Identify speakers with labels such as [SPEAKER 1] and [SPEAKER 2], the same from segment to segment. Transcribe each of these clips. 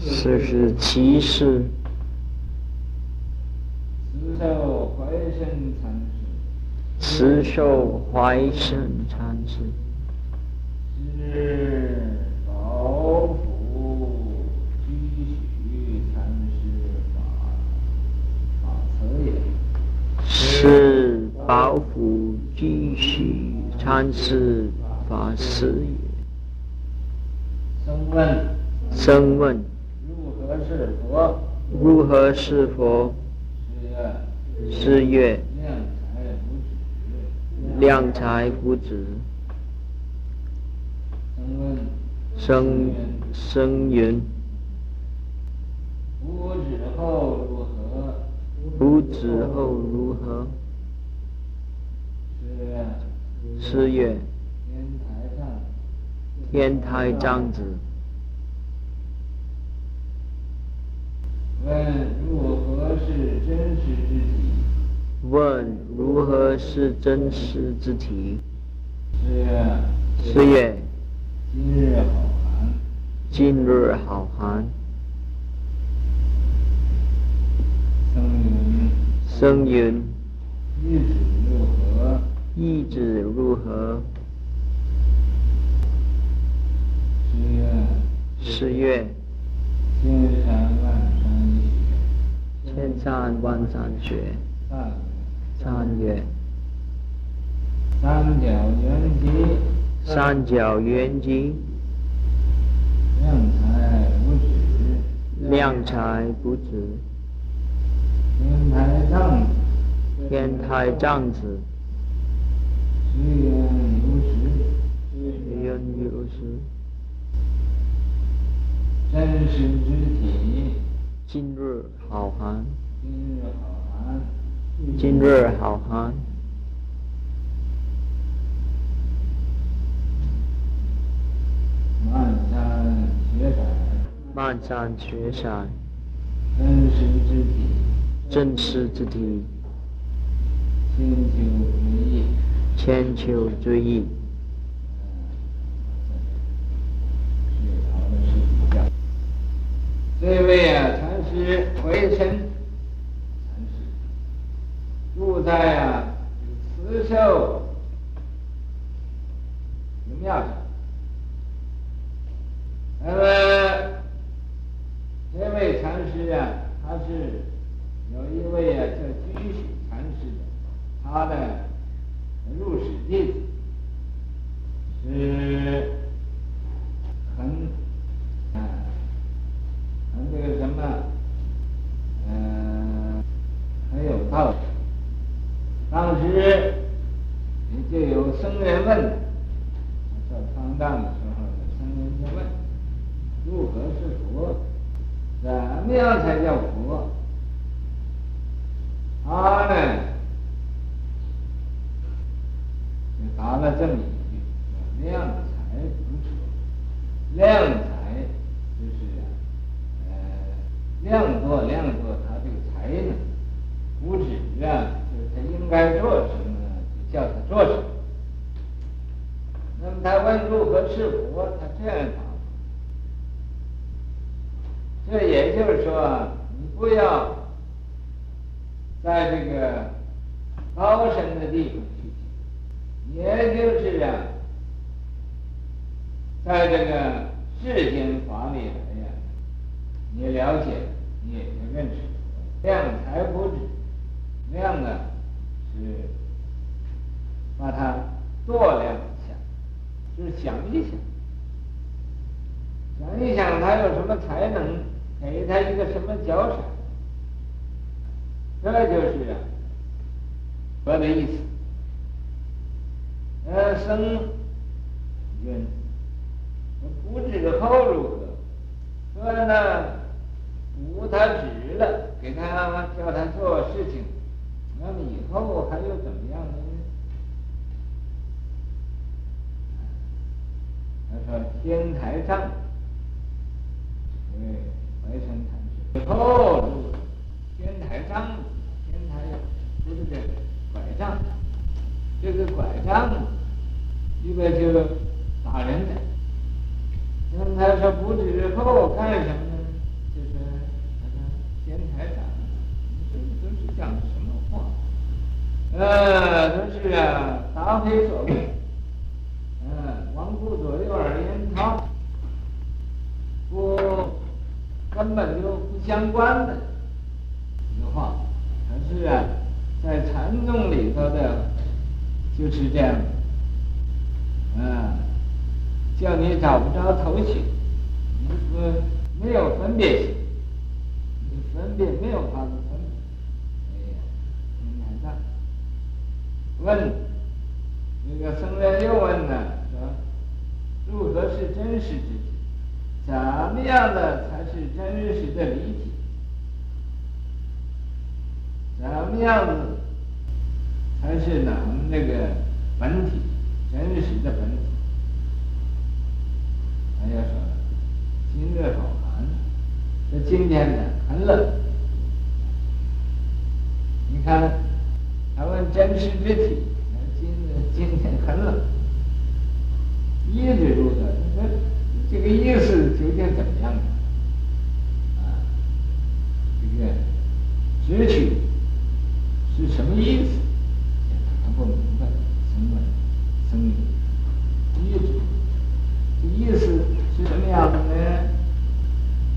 [SPEAKER 1] 四十七世。
[SPEAKER 2] 慈寿怀生禅师。
[SPEAKER 1] 慈受怀生禅师。
[SPEAKER 2] 是宝福居许禅师法法慈也。
[SPEAKER 1] 是宝福居许禅师法师也。
[SPEAKER 2] 僧问。
[SPEAKER 1] 僧问。
[SPEAKER 2] 如何是佛？
[SPEAKER 1] 如何是佛？是曰。量才不止。生生云。
[SPEAKER 2] 不止后如何？
[SPEAKER 1] 不止后如何？是月。天台藏子。
[SPEAKER 2] 问如何是真实之体？
[SPEAKER 1] 问如何是真实之体？
[SPEAKER 2] 是曰。
[SPEAKER 1] 是曰。
[SPEAKER 2] 今日好寒。
[SPEAKER 1] 今日好寒。
[SPEAKER 2] 僧云。
[SPEAKER 1] 僧云。
[SPEAKER 2] 意指如何？
[SPEAKER 1] 意指如何？
[SPEAKER 2] 是曰。
[SPEAKER 1] 是曰。
[SPEAKER 2] 千山万山雪。
[SPEAKER 1] 千山万山雪。三月。
[SPEAKER 2] 三角圆寂。
[SPEAKER 1] 三角圆寂。
[SPEAKER 2] 量才不止。
[SPEAKER 1] 量才不止。
[SPEAKER 2] 天台藏子。
[SPEAKER 1] 天台藏子。
[SPEAKER 2] 真实之体。
[SPEAKER 1] 今日好寒。
[SPEAKER 2] 今日好寒。
[SPEAKER 1] 今日好寒。
[SPEAKER 2] 漫山雪山。
[SPEAKER 1] 漫山雪山。
[SPEAKER 2] 真实之体。
[SPEAKER 1] 真实之体。
[SPEAKER 2] 千秋追忆。
[SPEAKER 1] 千秋追忆。
[SPEAKER 2] 这位啊，禅师怀生禅师住在啊慈寿寺庙。那么这位禅师啊，他是有一位啊叫居士禅师的，他的入室弟子是很。这个什么，嗯、很有道理。当时就有僧人问，说方丈的时候，有僧人就问：如何是佛？怎么样才叫佛？他呢，就答了这么一句：量才不止，量。量多量多，他这个才能不止啊，就是他应该做什么，就叫他做什么。那么他问如何是佛，他这样答。这也就是说，你不要在这个高深的地方去，也就是啊，在这个世间法里来呀，你了解。你也就认识，量才不止，量呢是把它度量一下，就是想一想，想一想他有什么才能，给他一个什么奖赏，这就是啊，佛的意思。呃，僧云，不知后如何？说呢？无他职了，给他叫他做事情，那么以后还又怎么样呢？他说天台上，对，怀生禅师。以后天台藏，天台不是这拐杖，这个拐杖，一个就打人的。那么他说补之后干什么呢？呃，都是啊，答非所问，嗯，王顾左右而言他，不，根本就不相关的一个话。可是啊，在禅宗里头的，就是这样，嗯，叫你找不着头绪，你说没有分别心，你分别没有法子分别，哎呀，很难的。问，那个僧人又问呢，说，如何是真实之体？怎么样的才是真实的离体？怎么样子才是能那个本体真实的本体？他要说，今日好寒，这今天呢很冷。你看，他问真实之体，很冷，一直如此。你说这个意思究竟怎么样啊？这个直取。是什么意思？他不明白，什么僧侣意思？这意思是什么样的呢？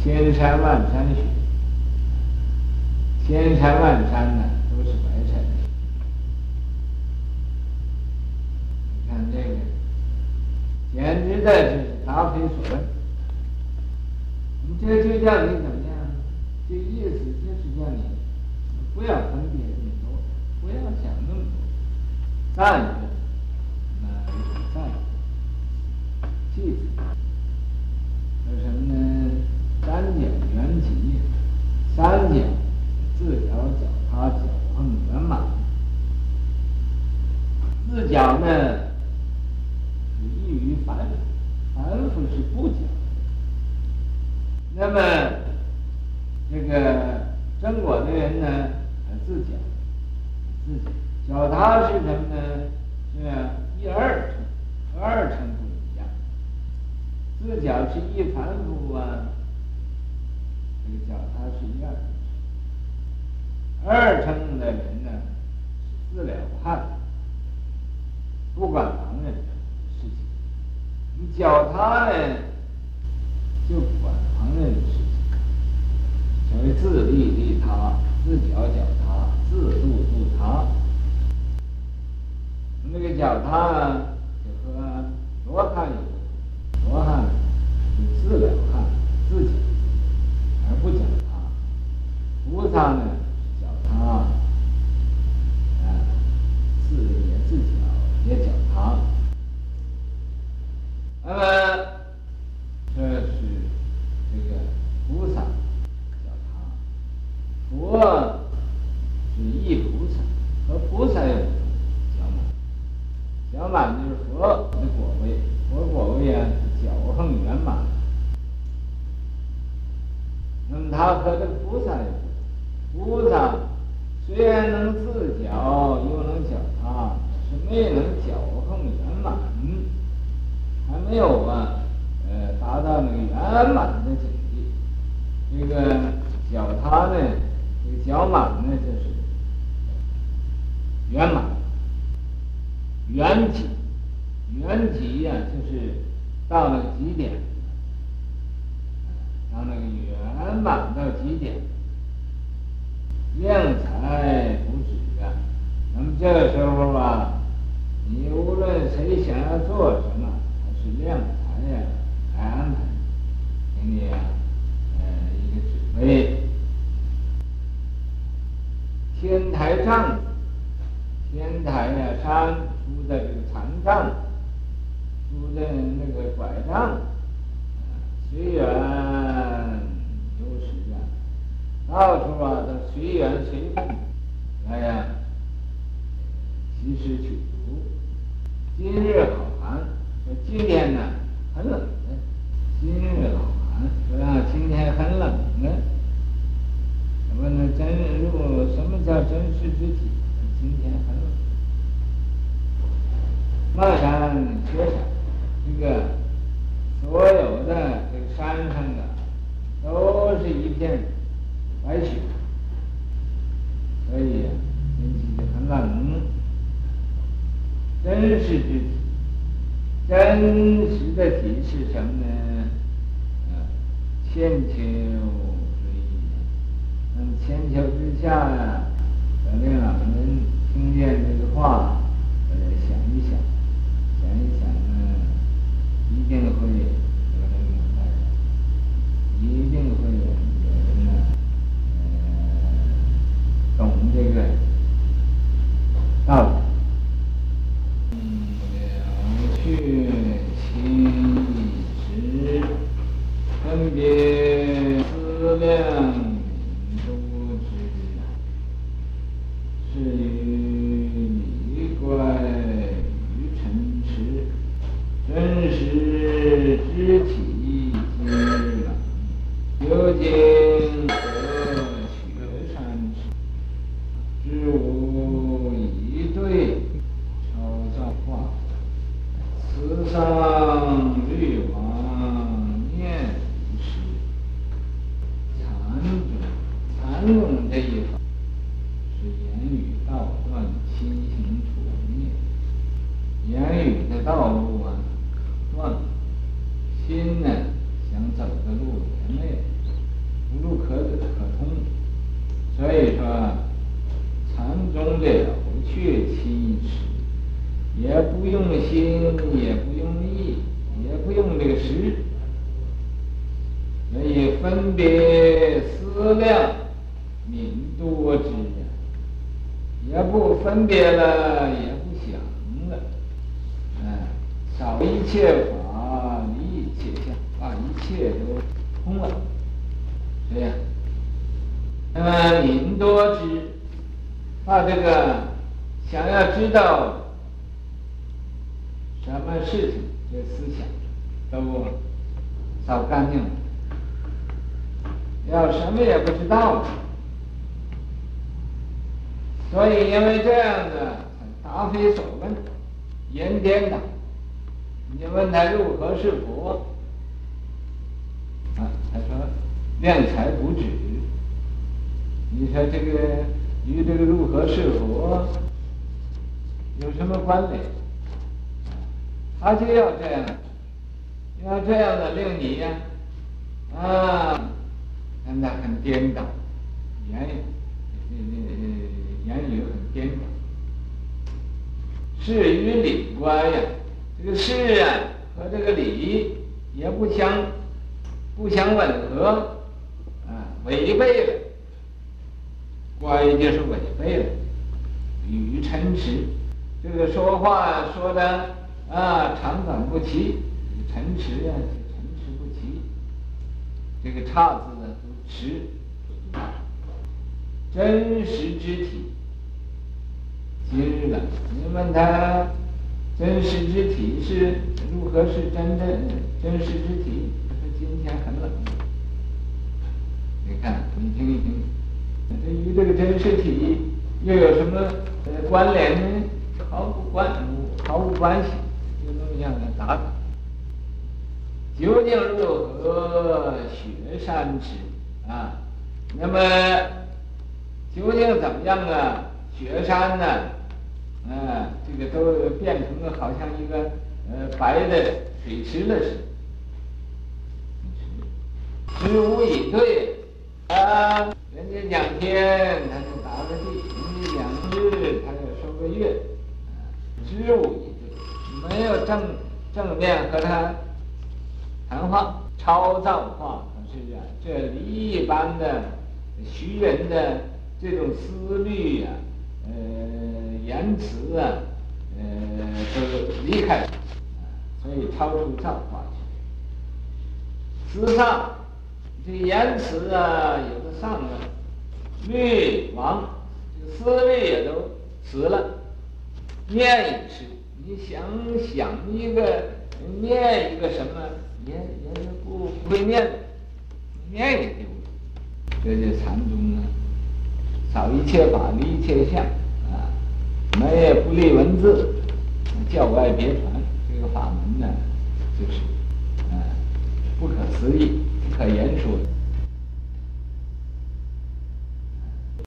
[SPEAKER 2] 千山万山雪，千山万山呢都是白山雪。你看这个，简直的就是答非所问。这就叫你怎么样？这意思就是叫你不要分别。不要想那么多，善缘，那就是善缘，记住，说什么呢？三角圆寂，三角自角脚踏脚横圆满，四角呢是异于凡夫，凡不讲。那么这个正果的人呢，自讲。自讲脚踏是什么呢？是一二乘，和二乘不一样。自脚是一凡夫啊，这个脚踏是一二乘。二乘的人呢，是自了汉，不管旁人的事情。你脚踏呢，就不管旁人的事情，所谓自利利他，自脚脚他。自度度他，那个脚踏呢，就和罗汉有，罗汉是自了汉，自己而不脚踏。菩萨呢，脚踏，啊，自也自脚也脚踏。那么这是这个菩萨脚踏，佛。是一菩萨和菩萨有脚满，脚满就是佛的果位，佛果位啊，脚横圆满。那么他和这个菩萨有，菩萨虽然能自脚又能脚他，是没能脚横圆满，还没有啊，呃，达到那个圆满的境界。这个脚踏呢，这个脚满呢，就是。圆满，圆寂，圆寂呀，就是到了极点，到那个圆满到极点，量才不止啊。那么这时候啊，你无论谁想要做什么，还是量才呀来安排，给你啊，呃，一个指挥，天台杖。天台呀，山出的这个禅杖，出的那个拐杖，随缘有时啊，到处啊都随缘随故，哎呀，及时取足。今日好寒，说今天呢很冷的。今日好寒，说啊今天很冷的。什么呢？真如什么叫真实之体？今天很冷。漫山缺山，这个所有的这个山上的，都是一片白雪，所以天气就很冷。真实之体。真实的体是什么呢？啊，千秋之意。嗯，千秋之下啊，等令老用这一法，是言语道断，心行处灭。言语的道路啊，断了；心呢，想走的路也没有，无路可可通。所以说，禅宗的不去亲持，也不用心，也不用意，也不用这个识，所以分别思量。民多知，也不分别了，也不想了，嗯，扫一切法，一切相，把一切都空了，这样，那么民多知，把这个想要知道什么事情，这思想都扫干净了，要什么也不知道了。所以因为这样子，答非所问，言颠倒。你问他如何是佛？啊，他说量才不止。你说这个与这个如何是佛有什么关联？他就要这样，要这样的令你呀、啊，啊，他很颠倒，原有。言语很颠倒。事与理观呀，这个事啊和这个理也不相不相吻合，啊，违背了，观就是违背了，语陈词，这个说话说的。啊，长短不齐，陈词呀，陈词不齐，这个差字呢都词，真实之体，今日了。你问他真实之体是如何是真正真实之体？他说今天很冷。你看，你听一听，这与这个真实体又有什么呃关联呢？毫无关，毫无关系。这样的答，究竟如何雪山池啊？那么究竟怎么样啊？雪山呢？嗯，这个都变成了好像一个呃白的水池了似的。知无以对啊，人家讲天，他就答个地；人家讲日，他就说个月。知无以对。没有正正面和他谈话，超造化，可是啊，这离一般的徐人的这种思虑呀、啊，呃，言辞啊，呃，都离开，所以超出造化去。思上，这言辞啊，有的上了，虑亡，这思虑也都死了，念也是。你想想一个念一个什么，也也不不会念，念也丢了。这就禅宗啊，扫一切法，离一切相啊，门也不立文字，教外别传。这个法门呢，就是啊，不可思议，不可言说。